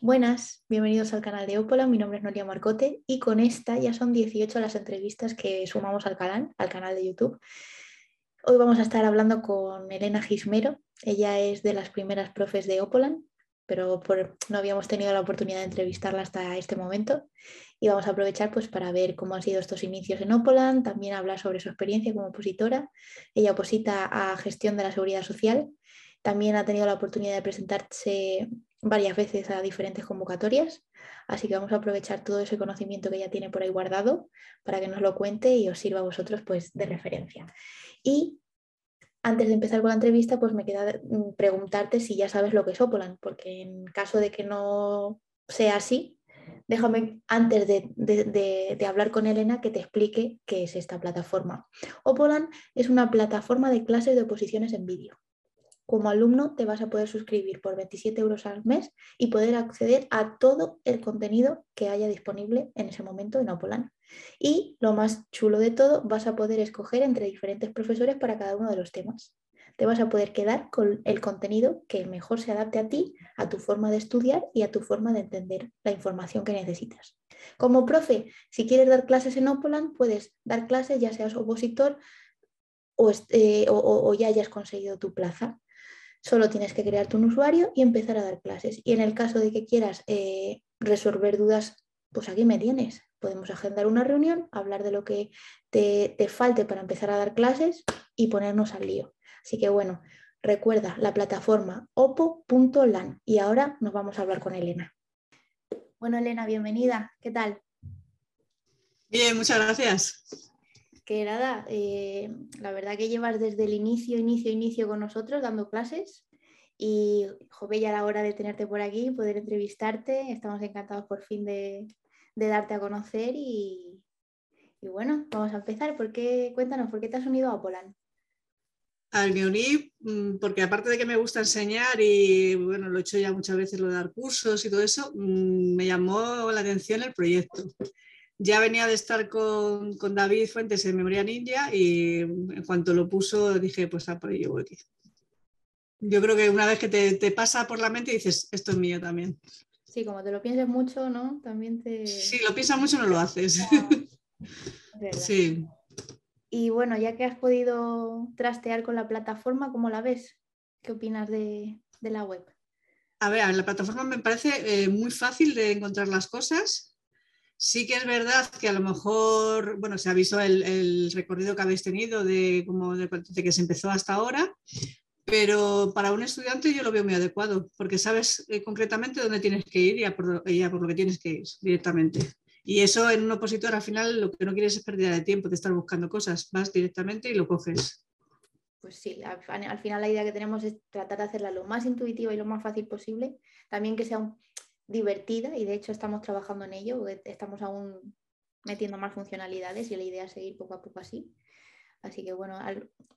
Buenas, bienvenidos al canal de Opola. Mi nombre es Noria Marcote y con esta ya son 18 las entrevistas que sumamos al canal, al canal de YouTube. Hoy vamos a estar hablando con Elena Gismero. Ella es de las primeras profes de Opolan, pero no habíamos tenido la oportunidad de entrevistarla hasta este momento. Y vamos a aprovechar pues, para ver cómo han sido estos inicios en Opolan, también hablar sobre su experiencia como opositora. Ella oposita a gestión de la seguridad social. También ha tenido la oportunidad de presentarse varias veces a diferentes convocatorias, así que vamos a aprovechar todo ese conocimiento que ella tiene por ahí guardado para que nos lo cuente y os sirva a vosotros pues de referencia. Y antes de empezar con la entrevista, pues me queda mm, preguntarte si ya sabes lo que es Opolan, porque en caso de que no sea así, déjame antes de, de, hablar con Elena que te explique qué es esta plataforma. Opolan es una plataforma de clases de oposiciones en vídeo como alumno te vas a poder suscribir por 27 euros al mes y poder acceder a todo el contenido que haya disponible en ese momento en Opolan. Y lo más chulo de todo, vas a poder escoger entre diferentes profesores para cada uno de los temas. Te vas a poder quedar con el contenido que mejor se adapte a ti, a tu forma de estudiar y a tu forma de entender la información que necesitas. Como profe, si quieres dar clases en Opolan, puedes dar clases ya seas opositor o, eh, o ya hayas conseguido tu plaza. Solo tienes que crearte un usuario y empezar a dar clases. Y en el caso de que quieras eh, resolver dudas, pues aquí me tienes. Podemos agendar una reunión, hablar de lo que te, te falte para empezar a dar clases y ponernos al lío. Así que bueno, recuerda la plataforma opo.lan y ahora nos vamos a hablar con Elena. Bueno, Elena, bienvenida. ¿Qué tal? Bien, muchas gracias que nada, eh, la verdad que llevas desde el inicio, inicio, inicio con nosotros dando clases y joven ya la hora de tenerte por aquí, poder entrevistarte. Estamos encantados por fin de, darte a conocer y, bueno, vamos a empezar. ¿Por qué, cuéntanos, ¿por qué te has unido a Polan? Al me uní mm, porque aparte de que me gusta enseñar y bueno, lo he hecho ya muchas veces, lo de dar cursos y todo eso, mm, me llamó la atención el proyecto ya venía de estar con, David Fuentes en Memoria Ninja y en cuanto lo puso dije, pues a por ello voy. Yo creo que una vez que te, pasa por la mente dices, esto es mío también. Sí, como te lo pienses mucho, ¿no? También te... Sí, lo piensas mucho no lo haces. sí. Y bueno, ya que has podido trastear con la plataforma, ¿cómo la ves? ¿Qué opinas de, la web? A ver, la plataforma me parece eh, muy fácil de encontrar las cosas. Sí que es verdad que a lo mejor, bueno, se ha el, recorrido que habéis tenido de, como de, que se empezó hasta ahora, pero para un estudiante yo lo veo muy adecuado, porque sabes eh, concretamente dónde tienes que ir y a, por, por, lo que tienes que ir directamente. Y eso en un opositor al final lo que no quieres es pérdida de tiempo de estar buscando cosas, vas directamente y lo coges. Pues sí, al, al final la idea que tenemos es tratar de hacerla lo más intuitiva y lo más fácil posible, también que sea un, divertida y de hecho estamos trabajando en ello, estamos aún metiendo más funcionalidades y la idea es seguir poco a poco así. Así que bueno,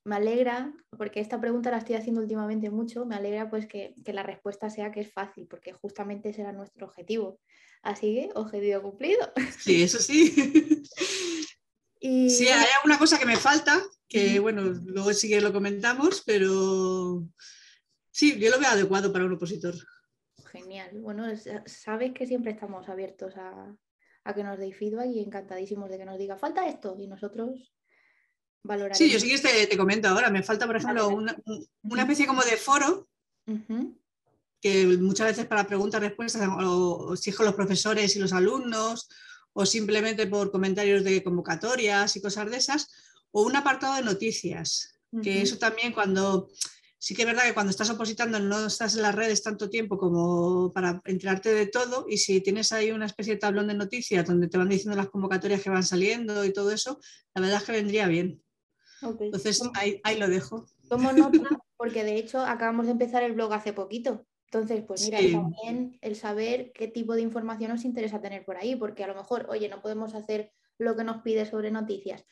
me alegra, porque esta pregunta la estoy haciendo últimamente mucho, me alegra pues que, la respuesta sea que es fácil, porque justamente ese era nuestro objetivo. Así que, objetivo cumplido. Sí, eso sí. y... Sí, hay alguna cosa que me falta, que bueno, luego sí que lo comentamos, pero sí, yo lo veo adecuado para un opositor genial. Bueno, sabes que siempre estamos abiertos a, que nos deis feedback y encantadísimos de que nos diga falta esto y nosotros valoraremos. Sí, yo sí que te, comento ahora. Me falta, por ejemplo, una, especie como de foro. que muchas veces para preguntas, respuestas, o, exijo los profesores y los alumnos, o simplemente por comentarios de convocatorias y cosas de esas, o un apartado de noticias, que eso también cuando sí que es verdad que cuando estás opositando no estás en las redes tanto tiempo como para enterarte de todo y si tienes ahí una especie de tablón de noticias donde te van diciendo las convocatorias que van saliendo y todo eso, la verdad es que vendría bien. Entonces ahí, lo dejo. Tomo nota porque de hecho acabamos de empezar el blog hace poquito. Entonces, pues mira, también el saber qué tipo de información nos interesa tener por ahí, porque a lo mejor, oye, no podemos hacer lo que nos pide sobre noticias,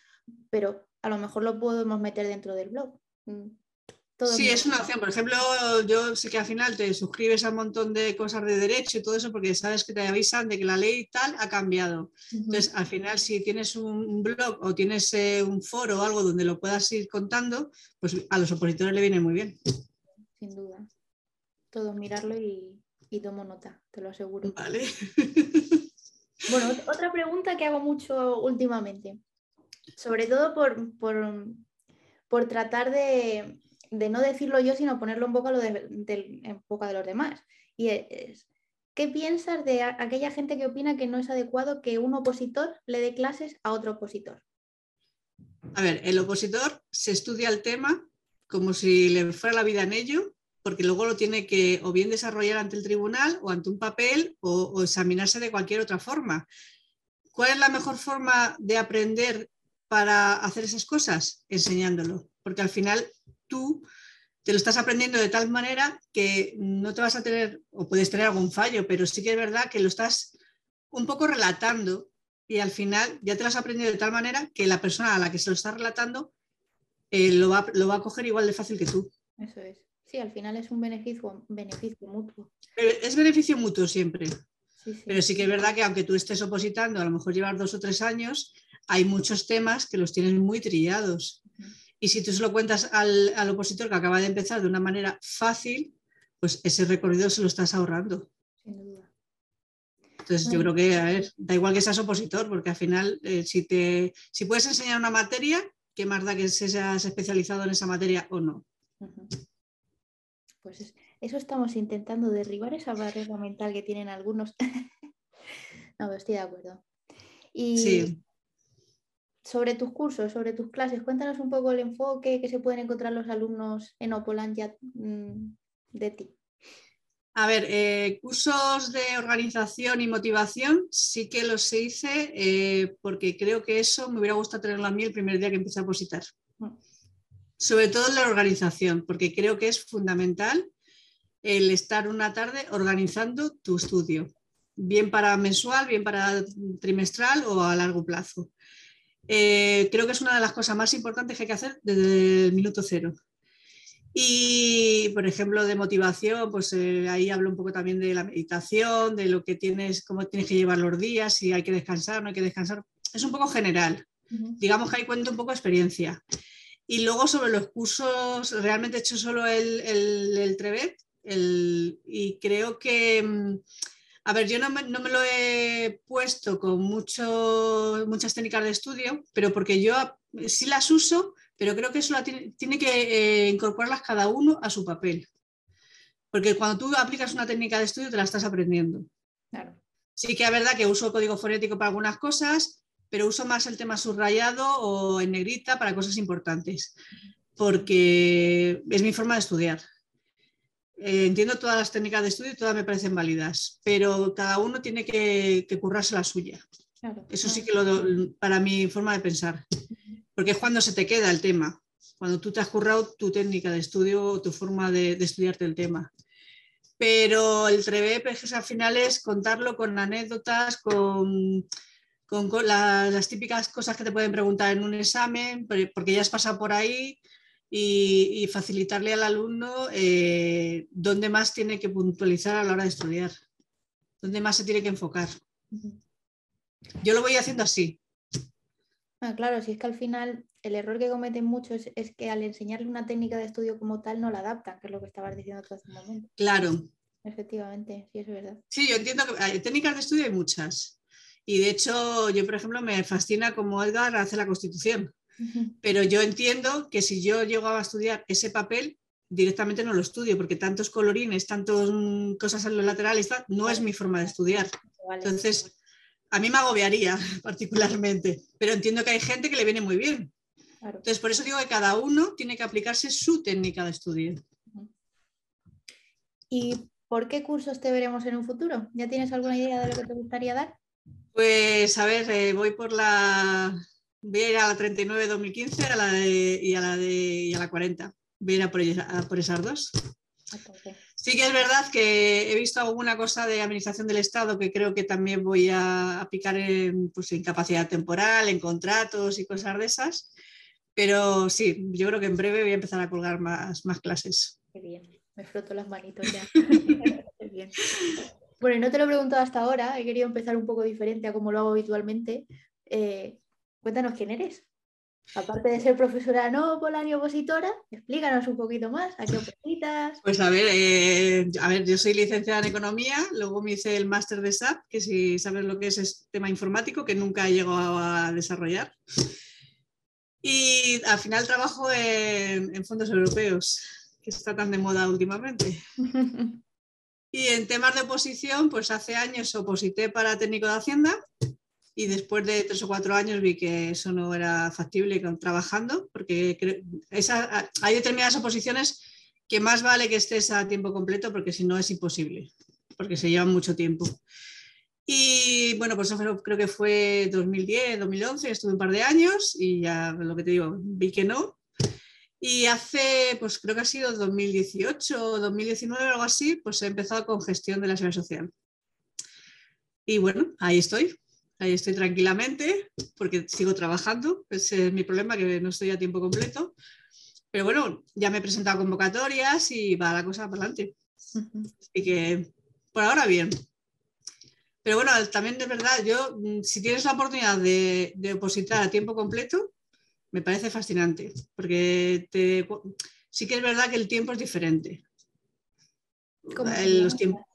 pero a lo mejor lo podemos meter dentro del blog. Sí, es una opción. Por ejemplo, yo sé que al final te suscribes a un montón de cosas de derecho y todo eso porque sabes que te avisan de que la ley tal ha cambiado. Entonces, al final, si tienes un blog o tienes eh, un foro o algo donde lo puedas ir contando, pues a los opositores le viene muy bien. Sin duda. Todo mirarlo y, y tomo nota, te lo aseguro. Vale. Bueno, otra pregunta que hago mucho últimamente, sobre todo por, por, tratar de, no decirlo yo, sino ponerlo un poco de, en boca de los demás. Y es, ¿qué piensas de aquella gente que opina que no es adecuado que un opositor le dé clases a otro opositor? A ver, el opositor se estudia el tema como si le fuera la vida en ello, porque luego lo tiene que o bien desarrollar ante el tribunal o ante un papel o, examinarse de cualquier otra forma. ¿Cuál es la mejor forma de aprender para hacer esas cosas? Enseñándolo, porque al final tú te lo estás aprendiendo de tal manera que no te vas a tener, o puedes tener algún fallo, pero sí que es verdad que lo estás un poco relatando y al final ya te lo has aprendido de tal manera que la persona a la que se lo está relatando eh, lo, va, lo va a coger igual de fácil que tú. Eso es. Sí, al final es un beneficio, beneficio mutuo. es beneficio mutuo siempre. Pero sí que es verdad que aunque tú estés opositando, a lo mejor llevar dos o tres años, hay muchos temas que los tienen muy trillados. Y si tú se lo cuentas al, al, opositor que acaba de empezar de una manera fácil, pues ese recorrido se lo estás ahorrando. Sin duda. Entonces yo creo que, a ver, da igual que seas opositor, porque al final, eh, si, te, si puedes enseñar una materia, ¿qué más da que seas especializado en esa materia o no? Pues eso estamos intentando derribar esa barrera mental que tienen algunos. no, estoy de acuerdo. Y sobre tus cursos, sobre tus clases, cuéntanos un poco el enfoque que se pueden encontrar los alumnos en Opolan ya mm, de ti. A ver, eh, cursos de organización y motivación sí que los hice eh, porque creo que eso me hubiera gustado tenerlo a mí el primer día que empecé a positar. Mm sobre todo en la organización, porque creo que es fundamental el estar una tarde organizando tu estudio, bien para mensual, bien para trimestral o a largo plazo. Eh, creo que es una de las cosas más importantes que hay que hacer desde el minuto cero. Y, por ejemplo, de motivación, pues eh, ahí hablo un poco también de la meditación, de lo que tienes, cómo tienes que llevar los días, si hay que descansar, no hay que descansar. Es un poco general. Digamos que ahí cuento un poco experiencia. Y luego sobre los cursos, realmente he hecho solo el, el, el Trevet y creo que, mm, a ver, yo no me, no me lo he puesto con mucho, muchas técnicas de estudio, pero porque yo sí las uso, pero creo que eso la tiene, tiene que eh, incorporarlas cada uno a su papel. Porque cuando tú aplicas una técnica de estudio te la estás aprendiendo. Claro. Sí que es verdad que uso código fonético para algunas cosas, pero uso más el tema subrayado o en negrita para cosas importantes, porque es mi forma de estudiar. Eh, entiendo todas las técnicas de estudio y todas me parecen válidas, pero cada uno tiene que, currarse la suya. Eso sí que lo para mi forma de pensar, porque es cuando se te queda el tema, cuando tú te has currado tu técnica de estudio o tu forma de, estudiarte el tema. Pero el TREVE pues, al final es contarlo con anécdotas, con, con las típicas cosas que te pueden preguntar en un examen, porque ya has pasado por ahí, y, facilitarle al alumno eh, dónde más tiene que puntualizar a la hora de estudiar, dónde más se tiene que enfocar. Yo lo voy haciendo así. Ah, claro, si es que al final el error que cometen muchos es, que al enseñarle una técnica de estudio como tal no la adaptan, que es lo que estabas diciendo tú hace un momento. Claro. Efectivamente, sí, es verdad. Sí, yo entiendo que hay técnicas de estudio hay muchas. Y de hecho, yo, por ejemplo, me fascina cómo Edgar hace la constitución. Pero yo entiendo que si yo llegaba a estudiar ese papel, directamente no lo estudio, porque tantos colorines, tantas cosas en los laterales, no es mi forma de estudiar. Entonces, a mí me agobiaría particularmente, pero entiendo que hay gente que le viene muy bien. Entonces, por eso digo que cada uno tiene que aplicarse su técnica de estudio. ¿Y por qué cursos te veremos en un futuro? ¿Ya tienes alguna idea de lo que te gustaría dar? Pues a ver, eh, voy por la. Voy a ir a la 39-2015 a la y, a la de, y a la 40. Voy a ir a por, esas dos. Sí que es verdad que he visto alguna cosa de administración del Estado que creo que también voy a aplicar en, pues, en capacidad temporal, en contratos y cosas de esas. Pero sí, yo creo que en breve voy a empezar a colgar más, más clases. Qué bien, me froto las manitos ya. Qué bien. Bueno, no te lo he preguntado hasta ahora, he querido empezar un poco diferente a como lo hago habitualmente. Eh, cuéntanos quién eres. Aparte de ser profesora no polar opositora, explícanos un poquito más, ¿a qué opositas? Pues a ver, eh, a ver, yo soy licenciada en Economía, luego me hice el máster de SAP, que si sabes lo que es, es tema informático, que nunca he llegado a desarrollar. Y al final trabajo en, fondos europeos, que está tan de moda últimamente. Y en temas de oposición, pues hace años oposité para técnico de Hacienda y después de tres o cuatro años vi que eso no era factible trabajando, porque hay determinadas oposiciones que más vale que estés a tiempo completo porque si no es imposible, porque se llevan mucho tiempo. Y bueno, pues eso creo que fue 2010, 2011, estuve un par de años y ya lo que te digo, vi que no. Y hace, pues creo que ha sido 2018 o 2019 o algo así, pues he empezado con gestión de la seguridad social. Y bueno, ahí estoy, ahí estoy tranquilamente porque sigo trabajando, ese es mi problema, que no estoy a tiempo completo. Pero bueno, ya me he presentado convocatorias y va la cosa para adelante. Así que por ahora bien. Pero bueno, también de verdad, yo, mm, si tienes la oportunidad de, opositar a tiempo completo, me parece fascinante, porque sí que es verdad que el tiempo es diferente. los tiempos.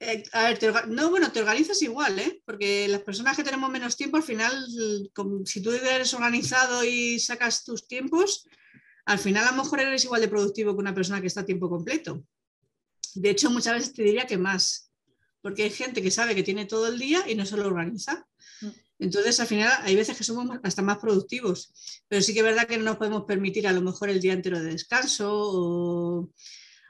Eh, a ver, no, bueno, te organizas igual, ¿eh? porque las personas que tenemos menos tiempo, al final, si tú eres organizado y sacas tus tiempos, al final a lo mejor eres igual de productivo que una persona que está a tiempo completo. De hecho, muchas veces te diría que más porque hay gente que sabe que tiene todo el día y no se lo organiza. Mm. Entonces, al final, hay veces que somos hasta más productivos, pero sí que es verdad que no nos podemos permitir a lo mejor el día entero de descanso o,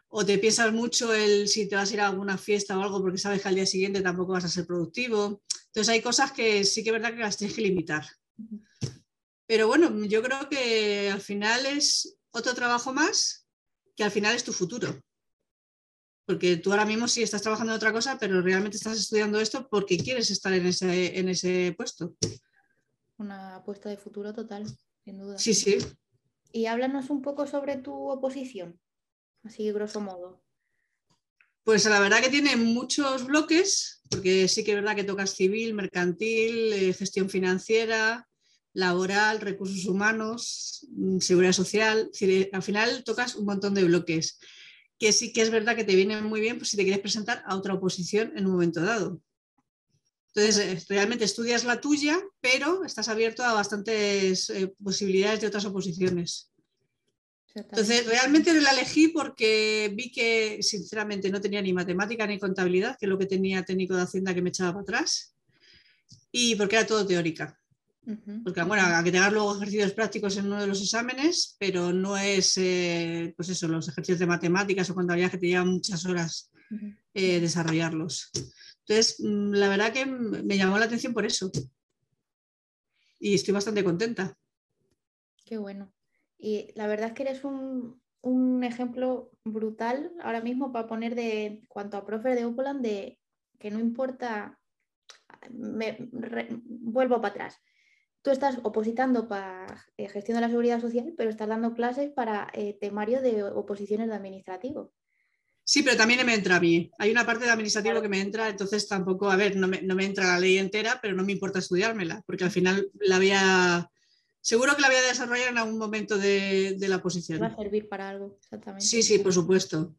o te piensas mucho el si te vas a ir a alguna fiesta o algo porque sabes que al día siguiente tampoco vas a ser productivo. Entonces, hay cosas que sí que es verdad que las tienes que limitar. Pero bueno, yo creo que al final es otro trabajo más que al final es tu futuro. Porque tú ahora mismo sí estás trabajando en otra cosa, pero realmente estás estudiando esto porque quieres estar en ese, en ese puesto. Una apuesta de futuro total, sin duda. Sí, sí. Y háblanos un poco sobre tu oposición, así grosso modo. Pues la verdad que tiene muchos bloques, porque sí que es verdad que tocas civil, mercantil, eh, gestión financiera, laboral, recursos humanos, mm, seguridad social. Al final tocas un montón de bloques que sí que es verdad que te viene muy bien pues, si te quieres presentar a otra oposición en un momento dado. Entonces, eh, realmente estudias la tuya, pero estás abierto a bastantes eh, posibilidades de otras oposiciones. Entonces, realmente la elegí porque vi que, sinceramente, no tenía ni matemática ni contabilidad, que es lo que tenía técnico de Hacienda que me echaba para atrás, y porque era todo teórica. Porque, bueno, a que tengas luego ejercicios prácticos en uno de los exámenes, pero no es, eh, pues eso, los ejercicios de matemáticas o contabilidad que te llevan muchas horas eh, desarrollarlos. Entonces, mm, la verdad que me llamó la atención por eso. Y estoy bastante contenta. Qué bueno. Y la verdad es que eres un, un ejemplo brutal ahora mismo para poner de cuanto a profe de Opoland de que no importa, me, vuelvo para atrás tú estás opositando para eh, gestión de la seguridad social, pero estás dando clases para eh, temario de oposiciones de administrativo. Sí, pero también me entra a mí. Hay una parte de administrativo que me entra, entonces tampoco, a ver, no me, no me, entra la ley entera, pero no me importa estudiármela, porque al final la voy a... Seguro que la voy a desarrollar en algún momento de, de la oposición. Va a servir para algo, exactamente. Sí, sí, por supuesto.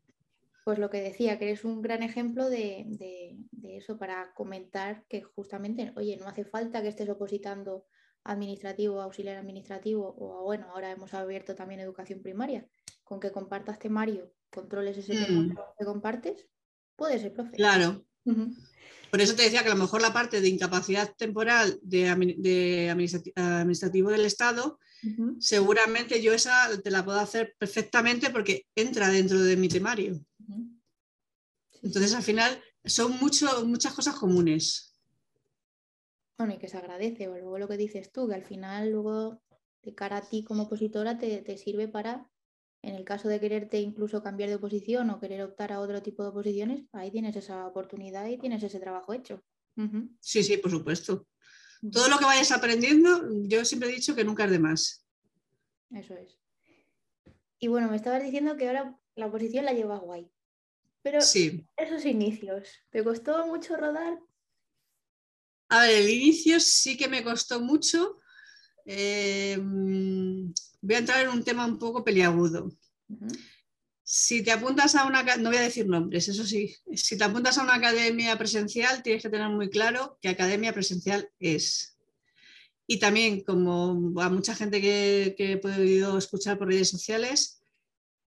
Pues lo que decía, que eres un gran ejemplo de, de, de eso para comentar que justamente, oye, no hace falta que estés opositando administrativo, auxiliar administrativo o bueno, ahora hemos abierto también educación primaria, con que compartas temario, controles ese tema mm. que compartes, puedes ser profe. Claro. Por eso te decía que a lo mejor la parte de incapacidad temporal de, administrativo del Estado, seguramente yo esa te la puedo hacer perfectamente porque entra dentro de mi temario. Entonces, al final, son mucho, muchas cosas comunes. Bueno, y que se agradece, o luego lo que dices tú, que al final luego de cara a ti como opositora te, sirve para, en el caso de quererte incluso cambiar de oposición o querer optar a otro tipo de oposiciones, ahí tienes esa oportunidad y tienes ese trabajo hecho. Sí, sí, por supuesto. Todo lo que vayas aprendiendo, yo siempre he dicho que nunca es de más. Eso es. Y bueno, me estabas diciendo que ahora la oposición la lleva guay. Pero sí. esos inicios, ¿te costó mucho rodar? A ver, el inicio sí que me costó mucho. em, voy a entrar en un tema un poco peliagudo. Si te apuntas a una, no voy a decir nombres, eso sí, si te apuntas a una academia presencial, tienes que tener muy claro qué academia presencial es. Y también, como a mucha gente que, que he podido escuchar por redes sociales,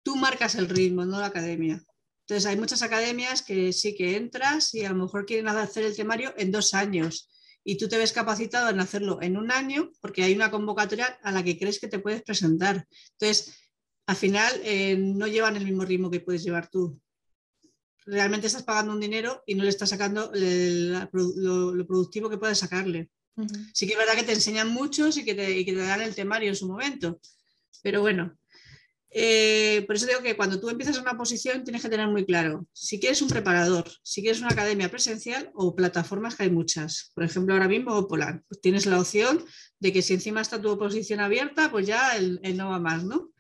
tú marcas el ritmo, no la academia. Entonces, hay muchas academias que sí que entras y a lo mejor quieren hacer el temario en dos años y tú te ves capacitado en hacerlo en un año porque hay una convocatoria a la que crees que te puedes presentar. Entonces, al final eh, no llevan el mismo ritmo que puedes llevar tú. Realmente estás pagando un dinero y no le estás sacando lo, productivo que puedes sacarle. Sí que es verdad que te enseñan mucho y que te, y que te dan el temario en su momento. Pero bueno, eh, por eso digo que cuando tú empiezas una posición tienes que tener muy claro si quieres un preparador, si quieres una academia presencial o plataformas que hay muchas. Por ejemplo, ahora mismo Polar, pues tienes la opción de que si encima está tu oposición abierta, pues ya el, no va más, ¿no?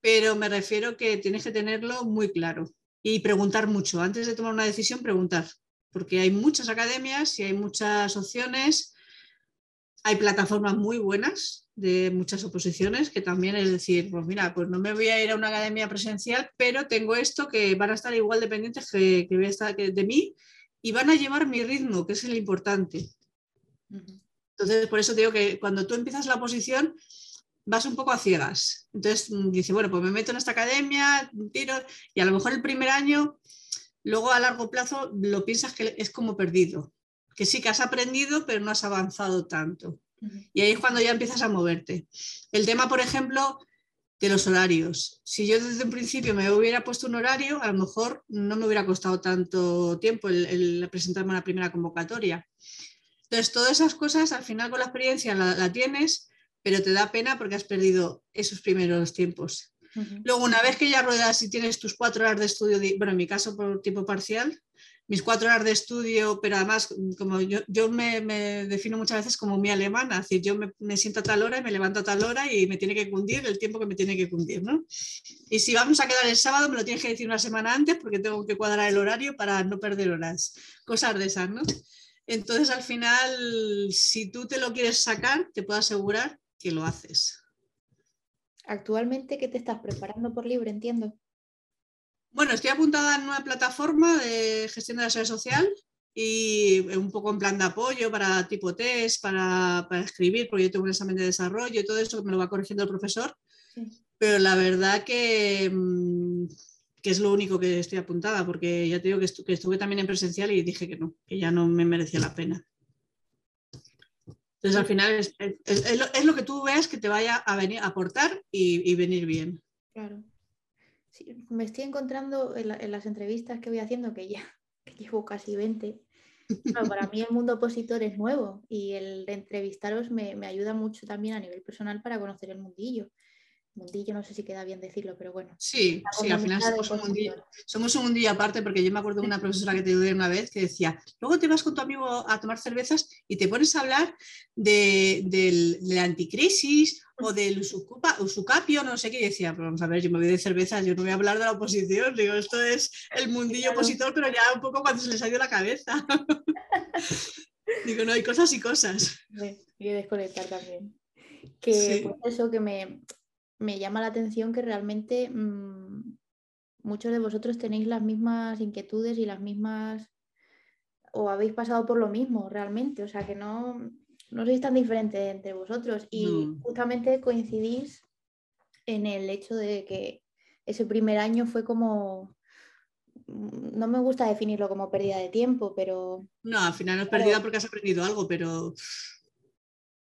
Pero me refiero que tienes que tenerlo muy claro y preguntar mucho. Antes de tomar una decisión, preguntar, porque hay muchas academias y hay muchas opciones. Hay plataformas muy buenas de muchas oposiciones, que también es decir, pues mira, pues no me voy a ir a una academia presencial, pero tengo esto que van a estar igual dependientes que, que voy a estar de mí y van a llevar mi ritmo, que es el importante. Entonces, por eso digo que cuando tú empiezas la oposición, vas un poco a ciegas. Entonces, mm, dice, bueno, pues me meto en esta academia, tiro, y a lo mejor el primer año, luego a largo plazo lo piensas que es como perdido, que sí que has aprendido, pero no has avanzado tanto. Y ahí es cuando ya empiezas a moverte. El tema, por ejemplo, de los horarios. Si yo desde un principio me hubiera puesto un horario, a lo mejor no me hubiera costado tanto tiempo el, presentarme a la primera convocatoria. Entonces, todas esas cosas al final con la experiencia la, tienes, pero te da pena porque has perdido esos primeros tiempos. Luego, una vez que ya ruedas y tienes tus cuatro horas de estudio, bueno, en mi caso por tiempo parcial, mis cuatro horas de estudio, pero además, como yo, yo me, defino muchas veces como mi alemana, es decir, yo me, siento a tal hora y me levanto a tal hora y me tiene que cundir el tiempo que me tiene que cundir, ¿no? Y si vamos a quedar el sábado, me lo tienes que decir una semana antes porque tengo que cuadrar el horario para no perder horas, cosas de esas, ¿no? Entonces, al final, si tú te lo quieres sacar, te puedo asegurar que lo haces. Actualmente, ¿qué te estás preparando por libre? Entiendo. Bueno, estoy apuntada en una plataforma de gestión de la seguridad social y un poco en plan de apoyo para tipo test, para, escribir, porque yo tengo un examen de desarrollo y todo eso que me lo va corrigiendo el profesor. Pero la verdad que, mm, que, es lo único que estoy apuntada, porque ya te digo que, estuve también en presencial y dije que no, que ya no me merecía la pena. Entonces al final es, lo, que tú veas que te vaya a venir a aportar y, y venir bien. Claro me estoy encontrando en, las entrevistas que voy haciendo, que ya llevo casi 20. para mí el mundo opositor es nuevo y el de entrevistaros me, me, ayuda mucho también a nivel personal para conocer el mundillo mundillo, no sé si queda bien decirlo, pero bueno. Sí, sí, al final somos un, mundillo, somos un mundillo aparte, porque yo me acuerdo de una profesora que te tuve una vez que decía, luego te vas con tu amigo a tomar cervezas y te pones a hablar de, del, de la anticrisis o del usucapio, no sé qué, y decía, pero vamos a ver, yo me voy de cervezas, yo no voy a hablar de la oposición, digo, esto es el mundillo opositor, pero ya un poco cuando se les ha ido la cabeza. digo, no, hay cosas y cosas. y desconectar también. Que pues eso que me, me llama la atención que realmente mm, muchos de vosotros tenéis las mismas inquietudes y las mismas, o habéis pasado por lo mismo realmente, o sea que no, no sois tan diferentes entre vosotros. Y justamente coincidís en el hecho de que ese primer año fue como, mm, no me gusta definirlo como pérdida de tiempo, pero... No, al final no es pérdida porque has aprendido algo, pero...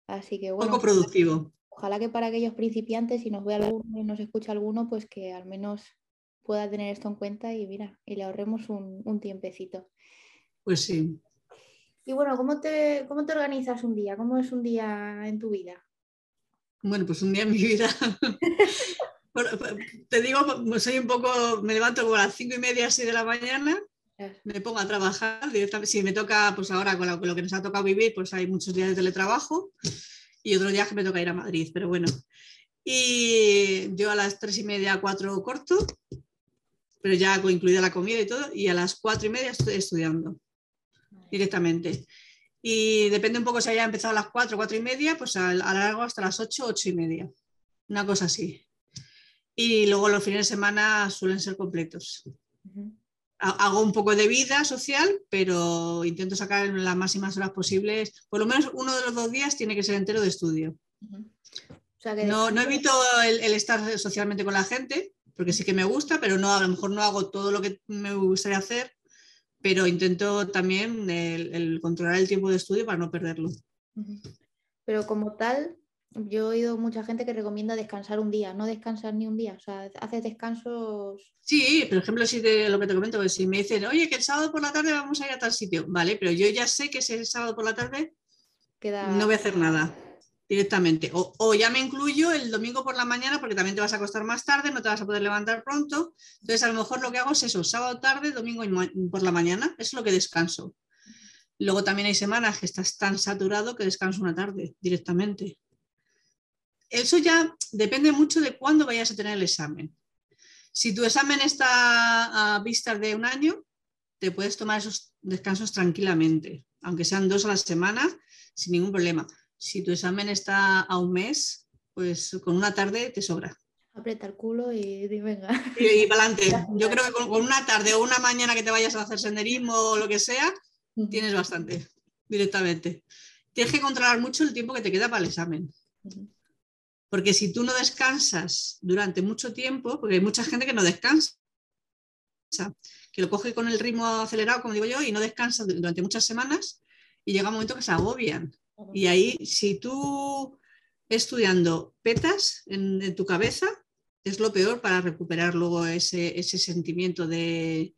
Así que bueno. Poco productivo ojalá que para aquellos principiantes, si nos ve alguno y nos escucha alguno, pues que al menos pueda tener esto en cuenta y mira, y le ahorremos un, tiempecito. Pues sí. Y bueno, ¿cómo te, ¿cómo te organizas un día? ¿Cómo es un día en tu vida? Bueno, pues un día en mi vida. te digo, soy un poco, me levanto como a las cinco y media, así de la mañana, me pongo a trabajar. Si me toca, pues ahora con lo, con lo, que nos ha tocado vivir, pues hay muchos días de teletrabajo y otros días que me toca ir a Madrid, pero bueno. Y yo a las tres y media, cuatro corto, pero ya incluida la comida y todo, y a las cuatro y media estoy estudiando directamente. Y depende un poco si haya empezado a las 4, 4 y media, pues alargo hasta las 8, 8 y media. Una cosa así. Y luego los fines de semana suelen ser completos. Hago un poco de vida social, pero intento sacar las máximas horas posibles. Por lo menos uno de los dos días tiene que ser entero de estudio. no, evito el, estar socialmente con la gente, porque sí que me gusta, pero no, a lo mejor no hago todo lo que me gustaría hacer, pero intento también el, controlar el tiempo de estudio para no perderlo. Pero como tal, yo he oído mucha gente que recomienda descansar un día, no descansar ni un día, o sea, haces descansos. Sí, por ejemplo, si de lo que te comento, si me dicen, oye, que el sábado por la tarde vamos a ir a tal sitio, vale, pero yo ya sé que ese sábado por la tarde no voy a hacer nada directamente. O, ya me incluyo el domingo por la mañana porque también te vas a acostar más tarde, no te vas a poder levantar pronto. Entonces, a lo mejor lo que hago es eso, sábado tarde, domingo por la mañana, eso es lo que descanso. Luego también hay semanas que estás tan saturado que descanso una tarde directamente. Eso ya depende mucho de cuándo vayas a tener el examen. Si tu examen está a vista de un año, te puedes tomar esos descansos tranquilamente, aunque sean dos a la semana, sin ningún problema si tu examen está a un mes, pues con una tarde te sobra. Aprieta el culo y, venga. Y, para adelante. Yo creo que con, una tarde o una mañana que te vayas a hacer senderismo o lo que sea, tienes bastante directamente. Tienes que controlar mucho el tiempo que te queda para el examen. Porque si tú no descansas durante mucho tiempo, porque hay mucha gente que no descansa, que lo coge con el ritmo acelerado, como digo yo, y no descansa durante muchas semanas y llega un momento que se agobian. Y ahí, si tú estudiando petas en, tu cabeza, es lo peor para recuperar luego ese, sentimiento de,